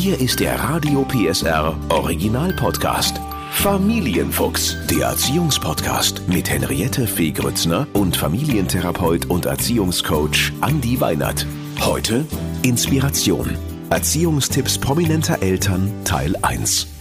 Hier ist der Radio PSR Original Podcast. Familienfuchs, der Erziehungspodcast mit Henriette Fee Grützner und Familientherapeut und Erziehungscoach Andi Weinert. Heute Inspiration. Erziehungstipps prominenter Eltern Teil 1.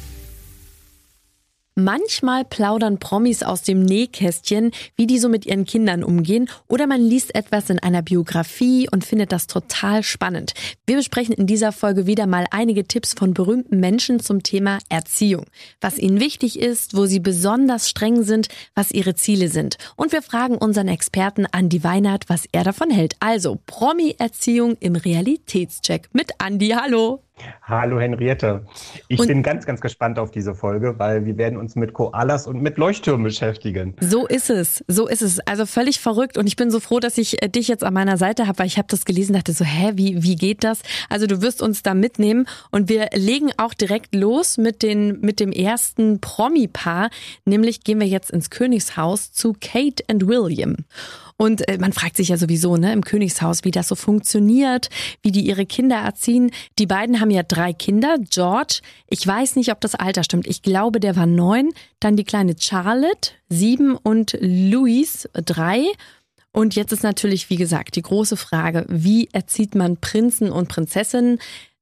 Manchmal plaudern Promis aus dem Nähkästchen, wie die so mit ihren Kindern umgehen, oder man liest etwas in einer Biografie und findet das total spannend. Wir besprechen in dieser Folge wieder mal einige Tipps von berühmten Menschen zum Thema Erziehung. Was ihnen wichtig ist, wo sie besonders streng sind, was ihre Ziele sind. Und wir fragen unseren Experten Andi Weinert, was er davon hält. Also Promi-Erziehung im Realitätscheck mit Andi. Hallo! Hallo Henriette. Ich und bin ganz, ganz gespannt auf diese Folge, weil wir werden uns mit Koalas und mit Leuchttürmen beschäftigen. So ist es, so ist es. Also völlig verrückt und ich bin so froh, dass ich äh, dich jetzt an meiner Seite habe, weil ich habe das gelesen, dachte so, hä, wie, wie geht das? Also du wirst uns da mitnehmen und wir legen auch direkt los mit, den, mit dem ersten Promi-Paar, nämlich gehen wir jetzt ins Königshaus zu Kate und William. Und äh, man fragt sich ja sowieso, ne, im Königshaus, wie das so funktioniert, wie die ihre Kinder erziehen. Die beiden haben ja drei Kinder. George, ich weiß nicht, ob das Alter stimmt. Ich glaube, der war neun. Dann die kleine Charlotte, sieben und Louis, drei. Und jetzt ist natürlich, wie gesagt, die große Frage, wie erzieht man Prinzen und Prinzessinnen?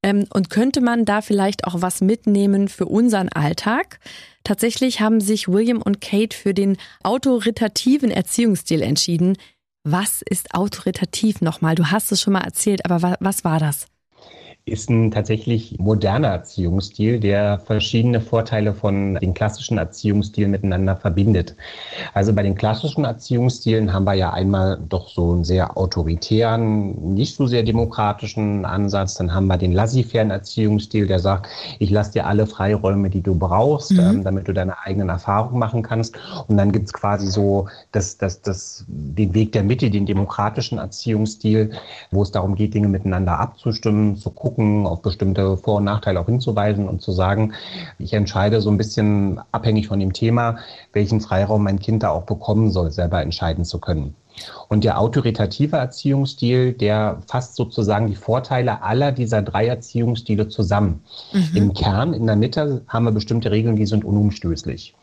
Ähm, und könnte man da vielleicht auch was mitnehmen für unseren Alltag? Tatsächlich haben sich William und Kate für den autoritativen Erziehungsstil entschieden. Was ist autoritativ nochmal? Du hast es schon mal erzählt, aber was war das? Ist ein tatsächlich moderner Erziehungsstil, der verschiedene Vorteile von den klassischen Erziehungsstilen miteinander verbindet. Also bei den klassischen Erziehungsstilen haben wir ja einmal doch so einen sehr autoritären, nicht so sehr demokratischen Ansatz. Dann haben wir den laissez-faire Erziehungsstil, der sagt, ich lasse dir alle Freiräume, die du brauchst, mhm. ähm, damit du deine eigenen Erfahrungen machen kannst. Und dann gibt's quasi so das, das, das, den Weg der Mitte, den demokratischen Erziehungsstil, wo es darum geht, Dinge miteinander abzustimmen, zu gucken, gucken, auf bestimmte Vor- und Nachteile auch hinzuweisen und zu sagen, ich entscheide so ein bisschen abhängig von dem Thema, welchen Freiraum mein Kind da auch bekommen soll, selber entscheiden zu können. Und der autoritative Erziehungsstil, der fasst sozusagen die Vorteile aller dieser drei Erziehungsstile zusammen. Mhm. Im Kern, in der Mitte, haben wir bestimmte Regeln, die sind unumstößlich.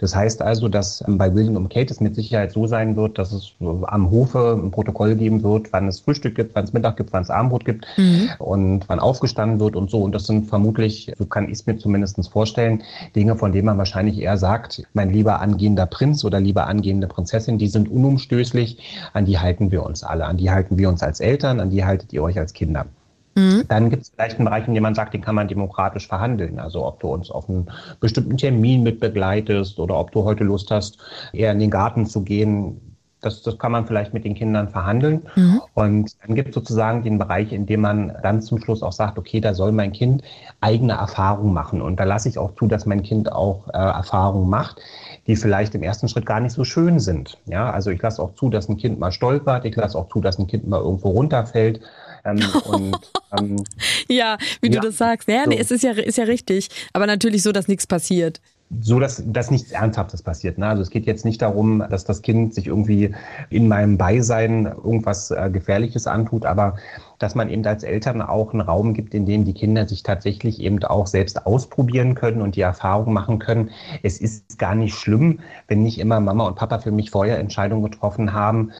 Das heißt also, dass ähm, bei William und Kate es mit Sicherheit so sein wird, dass es am Hofe ein Protokoll geben wird, wann es Frühstück gibt, wann es Mittag gibt, wann es Abendbrot gibt mhm. und wann aufgestanden wird und so. Und das sind vermutlich, so kann ich es mir zumindest vorstellen, Dinge, von denen man wahrscheinlich eher sagt, mein lieber angehender Prinz oder lieber angehende Prinzessin, die sind unumstößlich, an die halten wir uns alle, an die halten wir uns als Eltern, an die haltet ihr euch als Kinder. Mhm. Dann gibt es vielleicht einen Bereich, in dem man sagt, den kann man demokratisch verhandeln. Also ob du uns auf einen bestimmten Termin mit begleitest oder ob du heute Lust hast, eher in den Garten zu gehen. Das, das kann man vielleicht mit den Kindern verhandeln. Mhm. Und dann gibt es sozusagen den Bereich, in dem man dann zum Schluss auch sagt, okay, da soll mein Kind eigene Erfahrungen machen. Und da lasse ich auch zu, dass mein Kind auch äh, Erfahrungen macht, die vielleicht im ersten Schritt gar nicht so schön sind. Ja, also ich lasse auch zu, dass ein Kind mal stolpert. Ich lasse auch zu, dass ein Kind mal irgendwo runterfällt. Ähm, und, ähm, ja, wie ja, du das sagst. Ja, so. nee, es ist ja, ist ja richtig. Aber natürlich so, dass nichts passiert so, dass, dass nichts Ernsthaftes passiert. Ne? Also es geht jetzt nicht darum, dass das Kind sich irgendwie in meinem Beisein irgendwas äh, Gefährliches antut, aber dass man eben als Eltern auch einen Raum gibt, in dem die Kinder sich tatsächlich eben auch selbst ausprobieren können und die Erfahrung machen können. Es ist gar nicht schlimm, wenn nicht immer Mama und Papa für mich vorher Entscheidungen getroffen haben,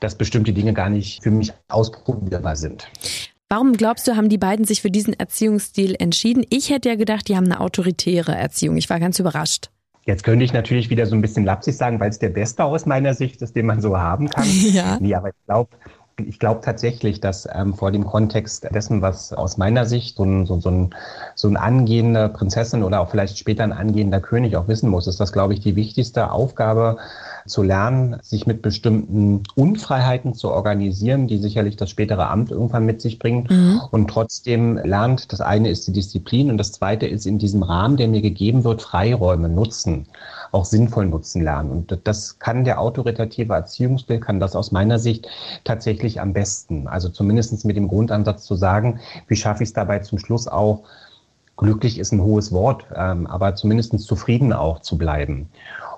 dass bestimmte Dinge gar nicht für mich ausprobierbar sind. Warum glaubst du, haben die beiden sich für diesen Erziehungsstil entschieden? Ich hätte ja gedacht, die haben eine autoritäre Erziehung. Ich war ganz überrascht. Jetzt könnte ich natürlich wieder so ein bisschen lapsig sagen, weil es der beste aus meiner Sicht ist, den man so haben kann. Ja. Nee, aber ich glaube, ich glaube tatsächlich, dass ähm, vor dem Kontext dessen, was aus meiner Sicht so ein, so, so, ein, so ein angehende Prinzessin oder auch vielleicht später ein angehender König auch wissen muss, ist das, glaube ich, die wichtigste Aufgabe zu lernen, sich mit bestimmten Unfreiheiten zu organisieren, die sicherlich das spätere Amt irgendwann mit sich bringt mhm. und trotzdem lernt, das eine ist die Disziplin und das zweite ist in diesem Rahmen, der mir gegeben wird, Freiräume nutzen auch sinnvoll nutzen lernen. Und das kann der autoritative Erziehungsstil, kann das aus meiner Sicht tatsächlich am besten. Also zumindest mit dem Grundansatz zu sagen, wie schaffe ich es dabei zum Schluss auch, glücklich ist ein hohes Wort, ähm, aber zumindest zufrieden auch zu bleiben.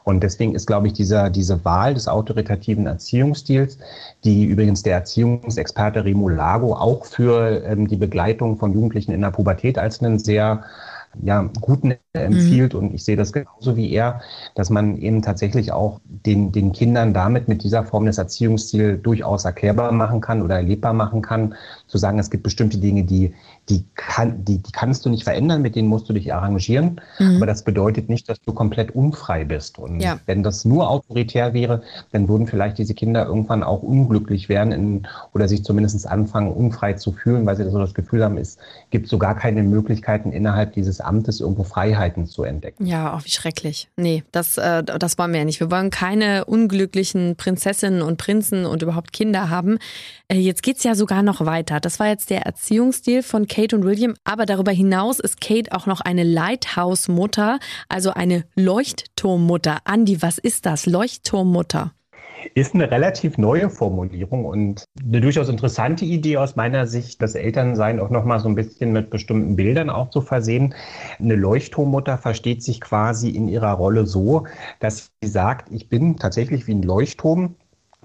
Und deswegen ist, glaube ich, dieser, diese Wahl des autoritativen Erziehungsstils, die übrigens der Erziehungsexperte Remo Lago auch für ähm, die Begleitung von Jugendlichen in der Pubertät als einen sehr ja, guten empfiehlt. Mhm. Und ich sehe das genauso wie er, dass man eben tatsächlich auch den, den Kindern damit mit dieser Form des Erziehungsstils durchaus erklärbar machen kann oder erlebbar machen kann, zu sagen, es gibt bestimmte Dinge, die, die, kann, die, die kannst du nicht verändern, mit denen musst du dich arrangieren. Mhm. Aber das bedeutet nicht, dass du komplett unfrei bist. Und ja. wenn das nur autoritär wäre, dann würden vielleicht diese Kinder irgendwann auch unglücklich werden in, oder sich zumindest anfangen, unfrei zu fühlen, weil sie so das Gefühl haben, es gibt so gar keine Möglichkeiten innerhalb dieses Amtes irgendwo Freiheiten zu entdecken. Ja, auch wie schrecklich. Nee, das, äh, das wollen wir ja nicht. Wir wollen keine unglücklichen Prinzessinnen und Prinzen und überhaupt Kinder haben. Äh, jetzt geht's ja sogar noch weiter. Das war jetzt der Erziehungsstil von Kate und William. Aber darüber hinaus ist Kate auch noch eine Lighthouse-Mutter, also eine Leuchtturmmutter. Andi, was ist das? Leuchtturmmutter? Ist eine relativ neue Formulierung und eine durchaus interessante Idee aus meiner Sicht, das Elternsein auch nochmal so ein bisschen mit bestimmten Bildern auch zu versehen. Eine Leuchtturmmutter versteht sich quasi in ihrer Rolle so, dass sie sagt, ich bin tatsächlich wie ein Leuchtturm,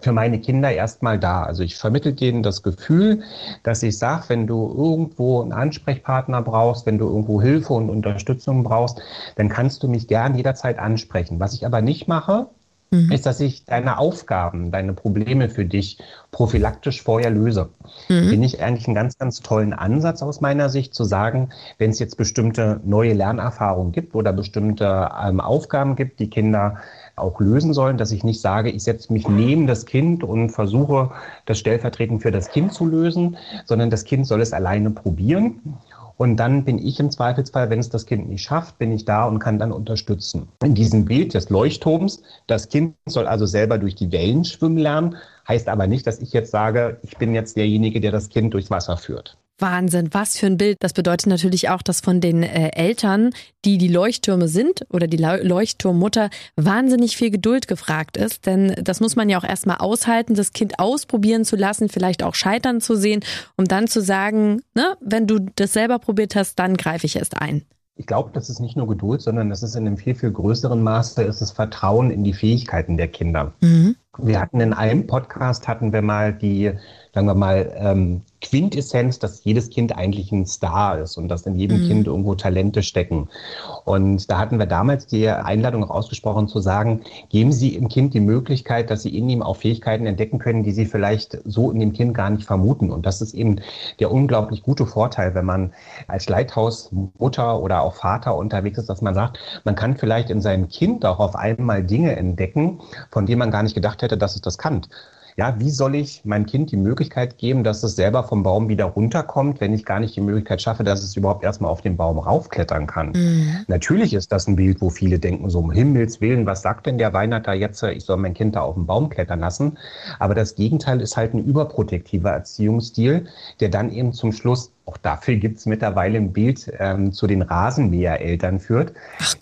für meine Kinder erstmal da. Also ich vermittle denen das Gefühl, dass ich sage, wenn du irgendwo einen Ansprechpartner brauchst, wenn du irgendwo Hilfe und Unterstützung brauchst, dann kannst du mich gern jederzeit ansprechen. Was ich aber nicht mache, mhm. ist, dass ich deine Aufgaben, deine Probleme für dich prophylaktisch vorher löse. Mhm. Finde ich eigentlich einen ganz, ganz tollen Ansatz aus meiner Sicht zu sagen, wenn es jetzt bestimmte neue Lernerfahrungen gibt oder bestimmte ähm, Aufgaben gibt, die Kinder auch lösen sollen, dass ich nicht sage, ich setze mich neben das Kind und versuche, das stellvertretend für das Kind zu lösen, sondern das Kind soll es alleine probieren. Und dann bin ich im Zweifelsfall, wenn es das Kind nicht schafft, bin ich da und kann dann unterstützen. In diesem Bild des Leuchtturms, das Kind soll also selber durch die Wellen schwimmen lernen, heißt aber nicht, dass ich jetzt sage, ich bin jetzt derjenige, der das Kind durchs Wasser führt. Wahnsinn, was für ein Bild. Das bedeutet natürlich auch, dass von den äh, Eltern, die die Leuchttürme sind oder die Leuchtturmmutter, wahnsinnig viel Geduld gefragt ist. Denn das muss man ja auch erstmal aushalten, das Kind ausprobieren zu lassen, vielleicht auch scheitern zu sehen, um dann zu sagen, ne, wenn du das selber probiert hast, dann greife ich erst ein. Ich glaube, das ist nicht nur Geduld, sondern das ist in einem viel, viel größeren Maße, ist es Vertrauen in die Fähigkeiten der Kinder. Mhm. Wir hatten in einem Podcast, hatten wir mal die, sagen wir mal, ähm, Quintessenz, dass jedes Kind eigentlich ein Star ist und dass in jedem mhm. Kind irgendwo Talente stecken. Und da hatten wir damals die Einladung auch ausgesprochen zu sagen, geben Sie im Kind die Möglichkeit, dass Sie in ihm auch Fähigkeiten entdecken können, die Sie vielleicht so in dem Kind gar nicht vermuten. Und das ist eben der unglaublich gute Vorteil, wenn man als Leithausmutter oder auch Vater unterwegs ist, dass man sagt, man kann vielleicht in seinem Kind auch auf einmal Dinge entdecken, von denen man gar nicht gedacht hätte, dass es das kann ja, wie soll ich meinem Kind die Möglichkeit geben, dass es selber vom Baum wieder runterkommt, wenn ich gar nicht die Möglichkeit schaffe, dass es überhaupt erstmal auf den Baum raufklettern kann? Mhm. Natürlich ist das ein Bild, wo viele denken, so um Himmels Willen, was sagt denn der Weihnachter jetzt, ich soll mein Kind da auf den Baum klettern lassen? Aber das Gegenteil ist halt ein überprotektiver Erziehungsstil, der dann eben zum Schluss auch dafür gibt es mittlerweile ein Bild ähm, zu den Rasenmähereltern führt,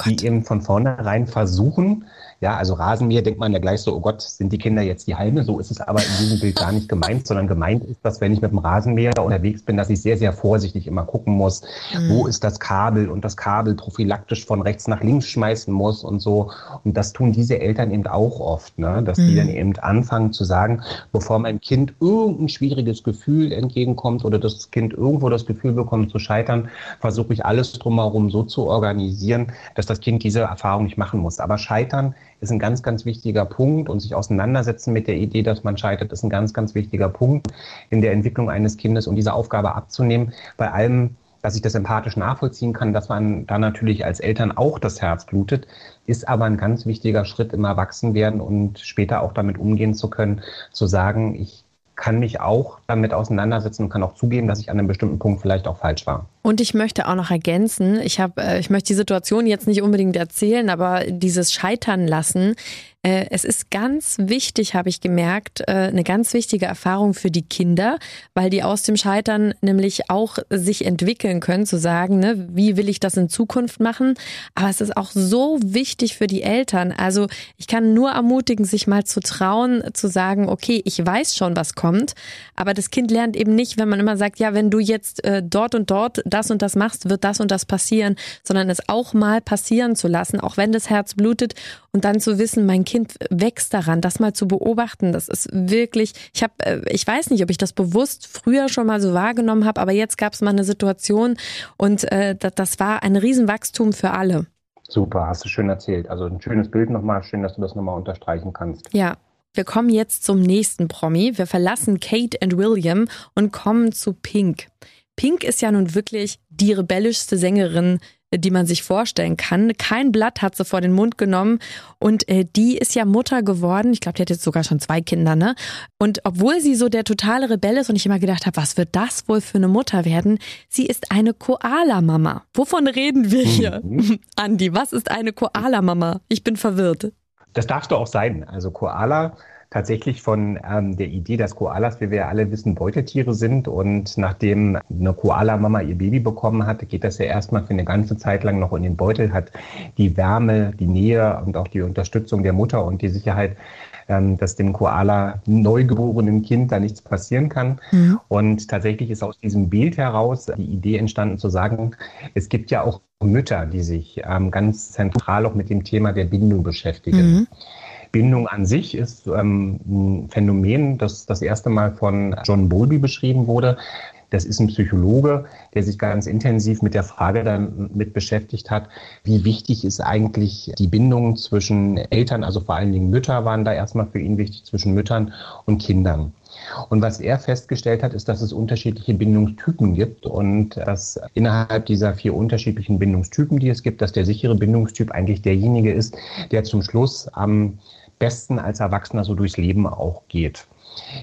die eben von vornherein versuchen, ja, also Rasenmäher denkt man ja gleich so, oh Gott, sind die Kinder jetzt die Halme? So ist es aber in diesem Bild gar nicht gemeint, sondern gemeint ist, dass wenn ich mit dem Rasenmäher unterwegs bin, dass ich sehr, sehr vorsichtig immer gucken muss, mhm. wo ist das Kabel und das Kabel prophylaktisch von rechts nach links schmeißen muss und so. Und das tun diese Eltern eben auch oft, ne? dass mhm. die dann eben anfangen zu sagen, bevor mein Kind irgendein schwieriges Gefühl entgegenkommt oder das Kind irgendwo das Gefühl bekommt zu scheitern, versuche ich alles drumherum so zu organisieren, dass das Kind diese Erfahrung nicht machen muss. Aber scheitern ist ein ganz, ganz wichtiger Punkt und sich auseinandersetzen mit der Idee, dass man scheitert, ist ein ganz, ganz wichtiger Punkt in der Entwicklung eines Kindes und diese Aufgabe abzunehmen. Bei allem, dass ich das empathisch nachvollziehen kann, dass man da natürlich als Eltern auch das Herz blutet, ist aber ein ganz wichtiger Schritt im Erwachsenwerden und später auch damit umgehen zu können, zu sagen, ich kann mich auch damit auseinandersetzen und kann auch zugeben, dass ich an einem bestimmten Punkt vielleicht auch falsch war. Und ich möchte auch noch ergänzen, ich habe, äh, ich möchte die Situation jetzt nicht unbedingt erzählen, aber dieses Scheitern lassen, es ist ganz wichtig, habe ich gemerkt, äh, eine ganz wichtige Erfahrung für die Kinder, weil die aus dem Scheitern nämlich auch sich entwickeln können, zu sagen, ne, wie will ich das in Zukunft machen. Aber es ist auch so wichtig für die Eltern. Also ich kann nur ermutigen, sich mal zu trauen, zu sagen, okay, ich weiß schon, was kommt, aber das Kind lernt eben nicht, wenn man immer sagt, ja, wenn du jetzt dort und dort das und das machst, wird das und das passieren, sondern es auch mal passieren zu lassen, auch wenn das Herz blutet und dann zu wissen, mein Kind wächst daran, das mal zu beobachten, das ist wirklich, ich habe, äh, ich weiß nicht, ob ich das bewusst früher schon mal so wahrgenommen habe, aber jetzt gab es mal eine Situation und äh, das war ein Riesenwachstum für alle. Super, hast du schön erzählt. Also ein schönes Bild nochmal, schön, dass du das nochmal unterstreichen kannst. Ja, wir kommen jetzt zum nächsten Promi. Wir verlassen Kate und William und kommen zu Pink. Pink ist ja nun wirklich die rebellischste Sängerin, die man sich vorstellen kann. Kein Blatt hat sie vor den Mund genommen und äh, die ist ja Mutter geworden. Ich glaube, die hat jetzt sogar schon zwei Kinder, ne? Und obwohl sie so der totale Rebell ist und ich immer gedacht habe, was wird das wohl für eine Mutter werden? Sie ist eine Koala-Mama. Wovon reden wir hier? Mhm. Andi, was ist eine Koala-Mama? Ich bin verwirrt. Das darfst du auch sein. Also Koala tatsächlich von ähm, der Idee, dass Koalas, wie wir alle wissen, Beutetiere sind. Und nachdem eine Koala-Mama ihr Baby bekommen hat, geht das ja erstmal für eine ganze Zeit lang noch in den Beutel, hat die Wärme, die Nähe und auch die Unterstützung der Mutter und die Sicherheit, ähm, dass dem Koala neugeborenen Kind da nichts passieren kann. Mhm. Und tatsächlich ist aus diesem Bild heraus die Idee entstanden zu sagen, es gibt ja auch Mütter, die sich ähm, ganz zentral auch mit dem Thema der Bindung beschäftigen. Mhm. Bindung an sich ist ähm, ein Phänomen, das das erste Mal von John Bowlby beschrieben wurde. Das ist ein Psychologe, der sich ganz intensiv mit der Frage damit beschäftigt hat, wie wichtig ist eigentlich die Bindung zwischen Eltern, also vor allen Dingen Mütter waren da erstmal für ihn wichtig, zwischen Müttern und Kindern. Und was er festgestellt hat, ist, dass es unterschiedliche Bindungstypen gibt und dass innerhalb dieser vier unterschiedlichen Bindungstypen, die es gibt, dass der sichere Bindungstyp eigentlich derjenige ist, der zum Schluss am besten als Erwachsener so durchs Leben auch geht.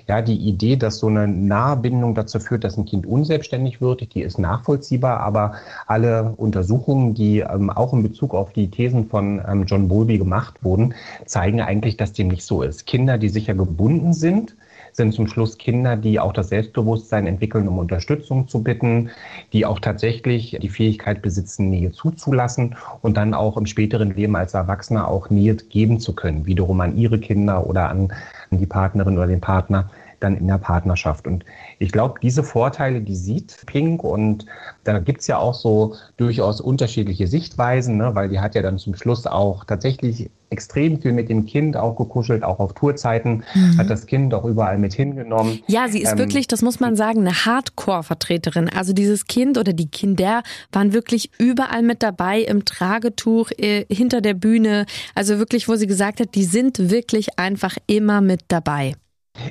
Ja, die Idee, dass so eine Nahbindung dazu führt, dass ein Kind unselbstständig wird, die ist nachvollziehbar, aber alle Untersuchungen, die ähm, auch in Bezug auf die Thesen von ähm, John Bowlby gemacht wurden, zeigen eigentlich, dass dem nicht so ist. Kinder, die sicher gebunden sind, sind zum Schluss Kinder, die auch das Selbstbewusstsein entwickeln, um Unterstützung zu bitten, die auch tatsächlich die Fähigkeit besitzen, Nähe zuzulassen und dann auch im späteren Leben als Erwachsener auch Nähe geben zu können, wiederum an ihre Kinder oder an die Partnerin oder den Partner dann in der Partnerschaft. Und ich glaube, diese Vorteile, die sieht Pink und da gibt's ja auch so durchaus unterschiedliche Sichtweisen, ne, weil die hat ja dann zum Schluss auch tatsächlich extrem viel mit dem Kind auch gekuschelt, auch auf Tourzeiten, mhm. hat das Kind auch überall mit hingenommen. Ja, sie ist ähm, wirklich, das muss man sagen, eine Hardcore-Vertreterin. Also dieses Kind oder die Kinder waren wirklich überall mit dabei, im Tragetuch, äh, hinter der Bühne. Also wirklich, wo sie gesagt hat, die sind wirklich einfach immer mit dabei.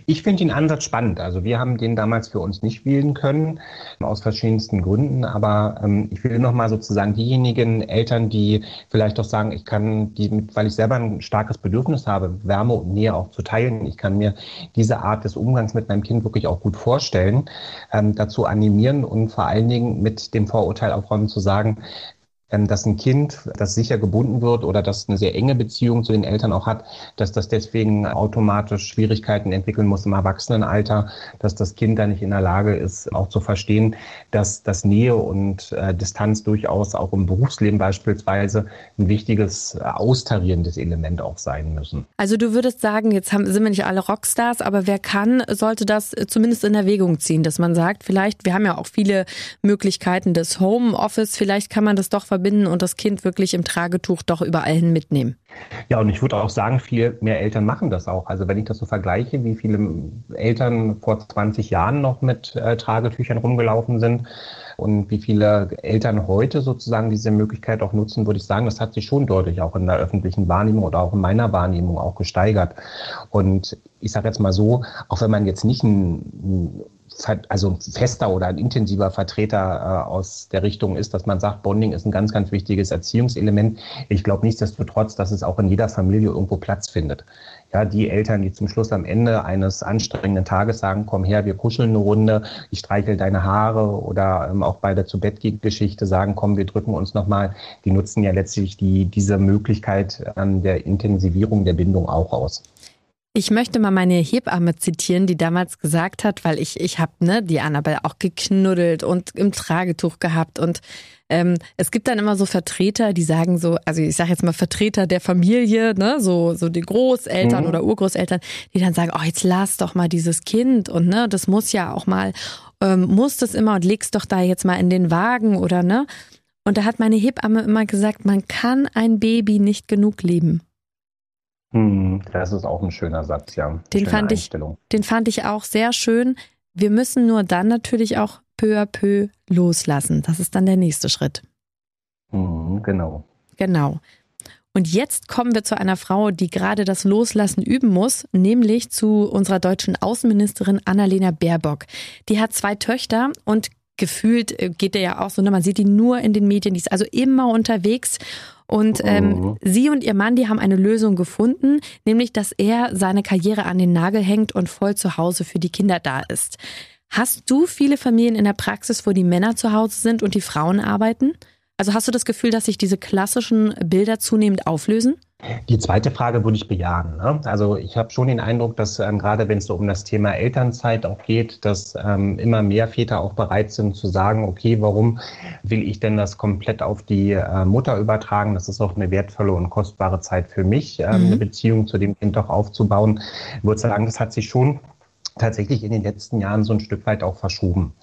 Ich finde den Ansatz spannend. Also wir haben den damals für uns nicht wählen können, aus verschiedensten Gründen. Aber ähm, ich will nochmal sozusagen diejenigen Eltern, die vielleicht auch sagen, ich kann die, weil ich selber ein starkes Bedürfnis habe, Wärme und Nähe auch zu teilen. Ich kann mir diese Art des Umgangs mit meinem Kind wirklich auch gut vorstellen, ähm, dazu animieren und vor allen Dingen mit dem Vorurteil aufräumen zu sagen, dass ein Kind, das sicher gebunden wird oder das eine sehr enge Beziehung zu den Eltern auch hat, dass das deswegen automatisch Schwierigkeiten entwickeln muss im Erwachsenenalter, dass das Kind da nicht in der Lage ist, auch zu verstehen, dass das Nähe und äh, Distanz durchaus auch im Berufsleben beispielsweise ein wichtiges äh, austarierendes Element auch sein müssen. Also du würdest sagen, jetzt haben, sind wir nicht alle Rockstars, aber wer kann, sollte das zumindest in Erwägung ziehen, dass man sagt, vielleicht, wir haben ja auch viele Möglichkeiten des Homeoffice, vielleicht kann man das doch und das Kind wirklich im Tragetuch doch überall hin mitnehmen. Ja, und ich würde auch sagen, viel mehr Eltern machen das auch. Also wenn ich das so vergleiche, wie viele Eltern vor 20 Jahren noch mit äh, Tragetüchern rumgelaufen sind und wie viele Eltern heute sozusagen diese Möglichkeit auch nutzen, würde ich sagen, das hat sich schon deutlich auch in der öffentlichen Wahrnehmung oder auch in meiner Wahrnehmung auch gesteigert. Und ich sage jetzt mal so, auch wenn man jetzt nicht ein also fester oder ein intensiver Vertreter äh, aus der Richtung ist, dass man sagt, Bonding ist ein ganz, ganz wichtiges Erziehungselement. Ich glaube nichtsdestotrotz, dass es auch in jeder Familie irgendwo Platz findet. Ja, die Eltern, die zum Schluss am Ende eines anstrengenden Tages sagen, komm her, wir kuscheln eine Runde, ich streichel deine Haare oder ähm, auch bei der zu Bett Geschichte sagen, komm, wir drücken uns nochmal, die nutzen ja letztlich die, diese Möglichkeit an der Intensivierung der Bindung auch aus. Ich möchte mal meine Hebamme zitieren, die damals gesagt hat, weil ich ich habe ne die Annabelle auch geknuddelt und im Tragetuch gehabt und ähm, es gibt dann immer so Vertreter, die sagen so, also ich sage jetzt mal Vertreter der Familie, ne, so so die Großeltern mhm. oder Urgroßeltern, die dann sagen, oh jetzt lass doch mal dieses Kind und ne, das muss ja auch mal ähm, musst es immer und legst doch da jetzt mal in den Wagen oder ne? Und da hat meine Hebamme immer gesagt, man kann ein Baby nicht genug lieben. Hm, das ist auch ein schöner Satz, ja. Den fand, ich, den fand ich auch sehr schön. Wir müssen nur dann natürlich auch peu à peu loslassen. Das ist dann der nächste Schritt. Mhm, genau. Genau. Und jetzt kommen wir zu einer Frau, die gerade das Loslassen üben muss, nämlich zu unserer deutschen Außenministerin Annalena Baerbock. Die hat zwei Töchter und gefühlt äh, geht der ja auch so, ne? man sieht die nur in den Medien, die ist also immer unterwegs. Und ähm, mhm. sie und ihr Mann, die haben eine Lösung gefunden, nämlich dass er seine Karriere an den Nagel hängt und voll zu Hause für die Kinder da ist. Hast du viele Familien in der Praxis, wo die Männer zu Hause sind und die Frauen arbeiten? Also hast du das Gefühl, dass sich diese klassischen Bilder zunehmend auflösen? Die zweite Frage würde ich bejahen. Ne? Also ich habe schon den Eindruck, dass ähm, gerade wenn es so um das Thema Elternzeit auch geht, dass ähm, immer mehr Väter auch bereit sind zu sagen, okay, warum will ich denn das komplett auf die äh, Mutter übertragen? Das ist auch eine wertvolle und kostbare Zeit für mich, ähm, mhm. eine Beziehung zu dem Kind auch aufzubauen. Ich würde sagen, das hat sich schon tatsächlich in den letzten Jahren so ein Stück weit auch verschoben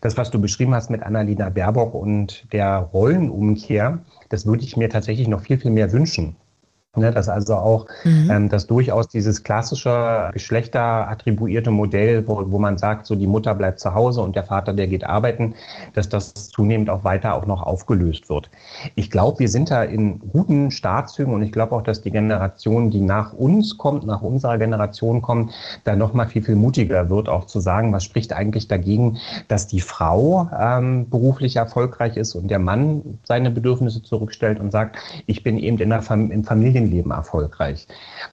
das, was du beschrieben hast mit Annalena Baerbock und der Rollenumkehr, das würde ich mir tatsächlich noch viel, viel mehr wünschen. Ne, dass also auch mhm. ähm, dass durchaus dieses klassische geschlechterattribuierte Modell, wo, wo man sagt, so die Mutter bleibt zu Hause und der Vater, der geht arbeiten, dass das zunehmend auch weiter auch noch aufgelöst wird. Ich glaube, wir sind da in guten Startzügen und ich glaube auch, dass die Generation, die nach uns kommt, nach unserer Generation kommt, da noch mal viel, viel mutiger wird, auch zu sagen, was spricht eigentlich dagegen, dass die Frau ähm, beruflich erfolgreich ist und der Mann seine Bedürfnisse zurückstellt und sagt, ich bin eben in der Fam im Familien Familienleben erfolgreich.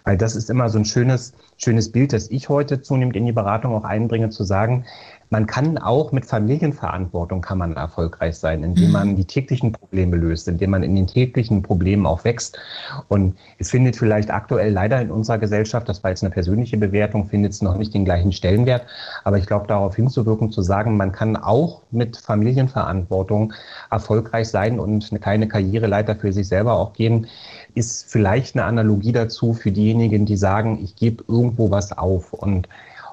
Weil das ist immer so ein schönes, schönes Bild, das ich heute zunehmend in die Beratung auch einbringe, zu sagen, man kann auch mit Familienverantwortung kann man erfolgreich sein, indem man mhm. die täglichen Probleme löst, indem man in den täglichen Problemen auch wächst. Und es findet vielleicht aktuell leider in unserer Gesellschaft, das war jetzt eine persönliche Bewertung, findet es noch nicht den gleichen Stellenwert. Aber ich glaube, darauf hinzuwirken, zu sagen, man kann auch mit Familienverantwortung erfolgreich sein und eine kleine Karriereleiter für sich selber auch gehen, ist vielleicht eine Analogie dazu für diejenigen, die sagen, ich gebe irgendwo was auf. Und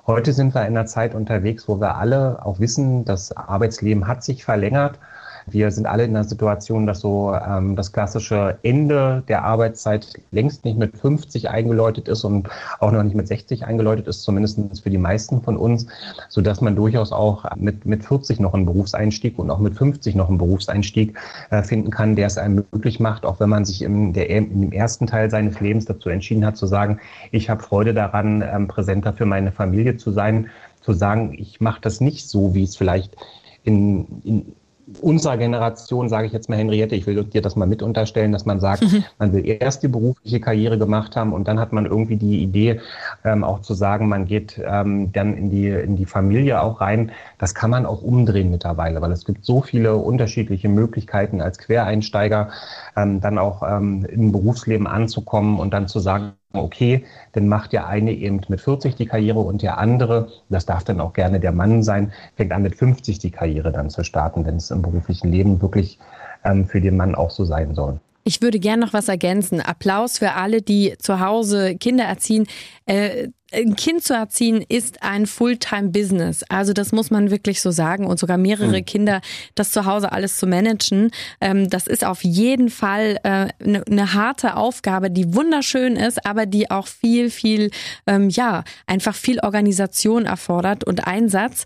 Heute sind wir in einer Zeit unterwegs, wo wir alle auch wissen, das Arbeitsleben hat sich verlängert. Wir sind alle in einer Situation, dass so ähm, das klassische Ende der Arbeitszeit längst nicht mit 50 eingeläutet ist und auch noch nicht mit 60 eingeläutet ist, zumindest für die meisten von uns, so dass man durchaus auch mit, mit 40 noch einen Berufseinstieg und auch mit 50 noch einen Berufseinstieg äh, finden kann, der es einem möglich macht, auch wenn man sich im, der, im ersten Teil seines Lebens dazu entschieden hat, zu sagen, ich habe Freude daran, ähm, präsenter für meine Familie zu sein, zu sagen, ich mache das nicht so, wie es vielleicht in, in unserer Generation, sage ich jetzt mal Henriette, ich will dir das mal mit unterstellen, dass man sagt, mhm. man will erst die berufliche Karriere gemacht haben und dann hat man irgendwie die Idee, ähm, auch zu sagen, man geht ähm, dann in die, in die Familie auch rein. Das kann man auch umdrehen mittlerweile, weil es gibt so viele unterschiedliche Möglichkeiten als Quereinsteiger, ähm, dann auch ähm, im Berufsleben anzukommen und dann zu sagen, okay, dann macht der eine eben mit 40 die Karriere und der andere, das darf dann auch gerne der Mann sein, fängt an mit 50 die Karriere dann zu starten, wenn es im beruflichen Leben wirklich ähm, für den Mann auch so sein soll. Ich würde gern noch was ergänzen. Applaus für alle, die zu Hause Kinder erziehen. Äh, ein Kind zu erziehen ist ein Fulltime-Business. Also das muss man wirklich so sagen. Und sogar mehrere mhm. Kinder, das zu Hause alles zu managen, ähm, das ist auf jeden Fall äh, eine, eine harte Aufgabe, die wunderschön ist, aber die auch viel, viel, ähm, ja, einfach viel Organisation erfordert und Einsatz.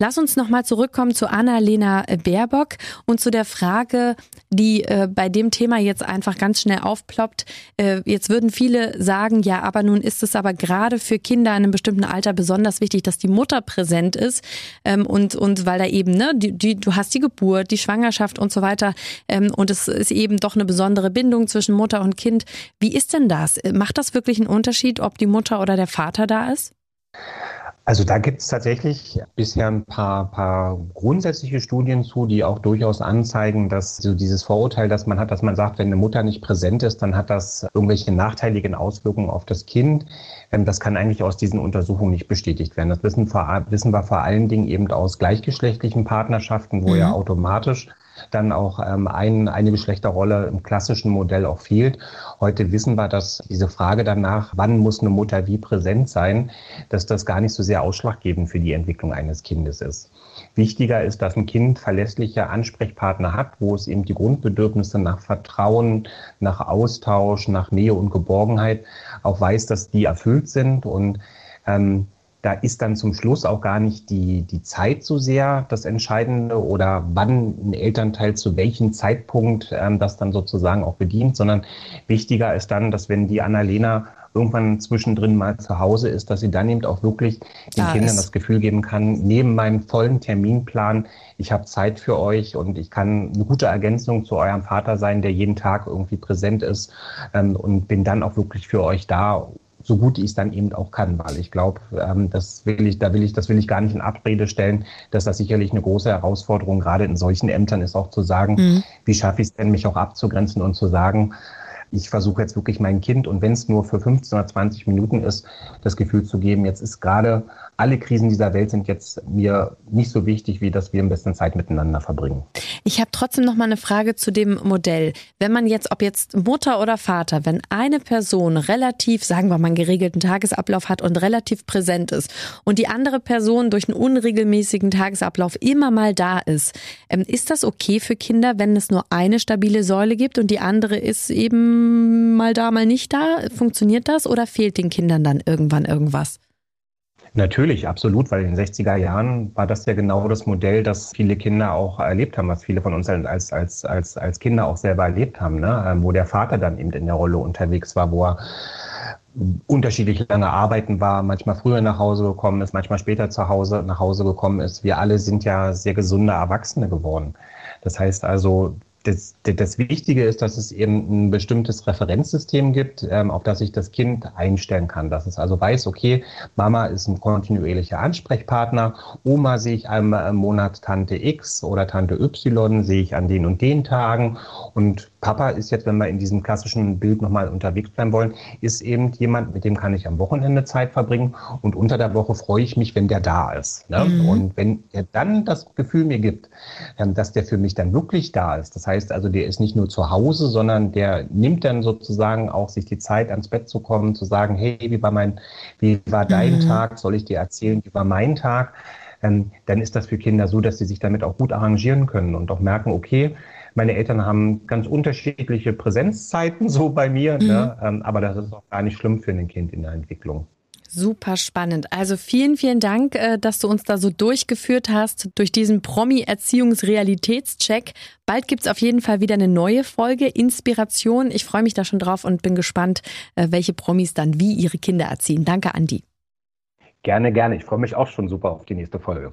Lass uns nochmal zurückkommen zu Annalena Baerbock und zu der Frage, die äh, bei dem Thema jetzt einfach ganz schnell aufploppt. Äh, jetzt würden viele sagen, ja, aber nun ist es aber gerade für Kinder in einem bestimmten Alter besonders wichtig, dass die Mutter präsent ist ähm, und, und weil da eben, ne, die, die, du hast die Geburt, die Schwangerschaft und so weiter ähm, und es ist eben doch eine besondere Bindung zwischen Mutter und Kind. Wie ist denn das? Macht das wirklich einen Unterschied, ob die Mutter oder der Vater da ist? Also da gibt es tatsächlich bisher ein paar, paar grundsätzliche Studien zu, die auch durchaus anzeigen, dass so dieses Vorurteil, dass man hat, dass man sagt, wenn eine Mutter nicht präsent ist, dann hat das irgendwelche nachteiligen Auswirkungen auf das Kind. Ähm, das kann eigentlich aus diesen Untersuchungen nicht bestätigt werden. Das wissen, wissen wir vor allen Dingen eben aus gleichgeschlechtlichen Partnerschaften, wo mhm. ja automatisch dann auch ähm, ein, eine Geschlechterrolle im klassischen Modell auch fehlt. Heute wissen wir, dass diese Frage danach, wann muss eine Mutter wie präsent sein, dass das gar nicht so sehr ausschlaggebend für die Entwicklung eines Kindes ist. Wichtiger ist, dass ein Kind verlässliche Ansprechpartner hat, wo es eben die Grundbedürfnisse nach Vertrauen, nach Austausch, nach Nähe und Geborgenheit auch weiß, dass die erfüllt sind und ähm, da ist dann zum Schluss auch gar nicht die, die Zeit so sehr das Entscheidende oder wann ein Elternteil zu welchem Zeitpunkt ähm, das dann sozusagen auch bedient, sondern wichtiger ist dann, dass wenn die Annalena irgendwann zwischendrin mal zu Hause ist, dass sie dann eben auch wirklich den da Kindern ist. das Gefühl geben kann, neben meinem vollen Terminplan, ich habe Zeit für euch und ich kann eine gute Ergänzung zu eurem Vater sein, der jeden Tag irgendwie präsent ist ähm, und bin dann auch wirklich für euch da so gut ich es dann eben auch kann, weil ich glaube, ähm, das will ich, da will ich, das will ich gar nicht in Abrede stellen, dass das sicherlich eine große Herausforderung gerade in solchen Ämtern ist, auch zu sagen, mhm. wie schaffe ich es denn, mich auch abzugrenzen und zu sagen, ich versuche jetzt wirklich mein Kind und wenn es nur für 15 oder 20 Minuten ist, das Gefühl zu geben, jetzt ist gerade alle Krisen dieser Welt sind jetzt mir nicht so wichtig, wie dass wir ein bisschen Zeit miteinander verbringen. Ich habe trotzdem noch mal eine Frage zu dem Modell. Wenn man jetzt, ob jetzt Mutter oder Vater, wenn eine Person relativ, sagen wir mal, einen geregelten Tagesablauf hat und relativ präsent ist und die andere Person durch einen unregelmäßigen Tagesablauf immer mal da ist, ähm, ist das okay für Kinder, wenn es nur eine stabile Säule gibt und die andere ist eben mal da, mal nicht da? Funktioniert das oder fehlt den Kindern dann irgendwann irgendwas? Natürlich, absolut, weil in den 60er Jahren war das ja genau das Modell, das viele Kinder auch erlebt haben, was viele von uns als, als, als, als Kinder auch selber erlebt haben, ne? Ähm, wo der Vater dann eben in der Rolle unterwegs war, wo er unterschiedlich lange arbeiten war, manchmal früher nach Hause gekommen ist, manchmal später zu Hause nach Hause gekommen ist. Wir alle sind ja sehr gesunde Erwachsene geworden. Das heißt also, das, das Wichtige ist, dass es eben ein bestimmtes Referenzsystem gibt, ähm, auf das sich das Kind einstellen kann. Dass es also weiß, okay, Mama ist ein kontinuierlicher Ansprechpartner, Oma sehe ich einmal im Monat Tante X oder Tante Y, sehe ich an den und den Tagen. Und Papa ist jetzt, wenn wir in diesem klassischen Bild nochmal unterwegs bleiben wollen, ist eben jemand, mit dem kann ich am Wochenende Zeit verbringen und unter der Woche freue ich mich, wenn der da ist. Ne? Mhm. Und wenn er dann das Gefühl mir gibt, ähm, dass der für mich dann wirklich da ist, das heißt also, der ist nicht nur zu Hause, sondern der nimmt dann sozusagen auch sich die Zeit, ans Bett zu kommen, zu sagen, hey, wie war mein, wie war dein mhm. Tag? Soll ich dir erzählen, wie war mein Tag? Ähm, dann ist das für Kinder so, dass sie sich damit auch gut arrangieren können und auch merken, okay, meine Eltern haben ganz unterschiedliche Präsenzzeiten so bei mir, ne? mhm. ne? ähm, aber das ist auch gar nicht schlimm für ein Kind in der Entwicklung. Super spannend. Also vielen, vielen Dank, äh, dass du uns da so durchgeführt hast durch diesen Promi-Erziehungsrealitätscheck. Bald gibt's auf jeden Fall wieder eine neue Folge, Inspiration. Ich freue mich da schon drauf und bin gespannt, äh, welche Promis dann wie ihre Kinder erziehen. Danke, Andi. Gerne, gerne. Ich freue mich auch schon super auf die nächste Folge.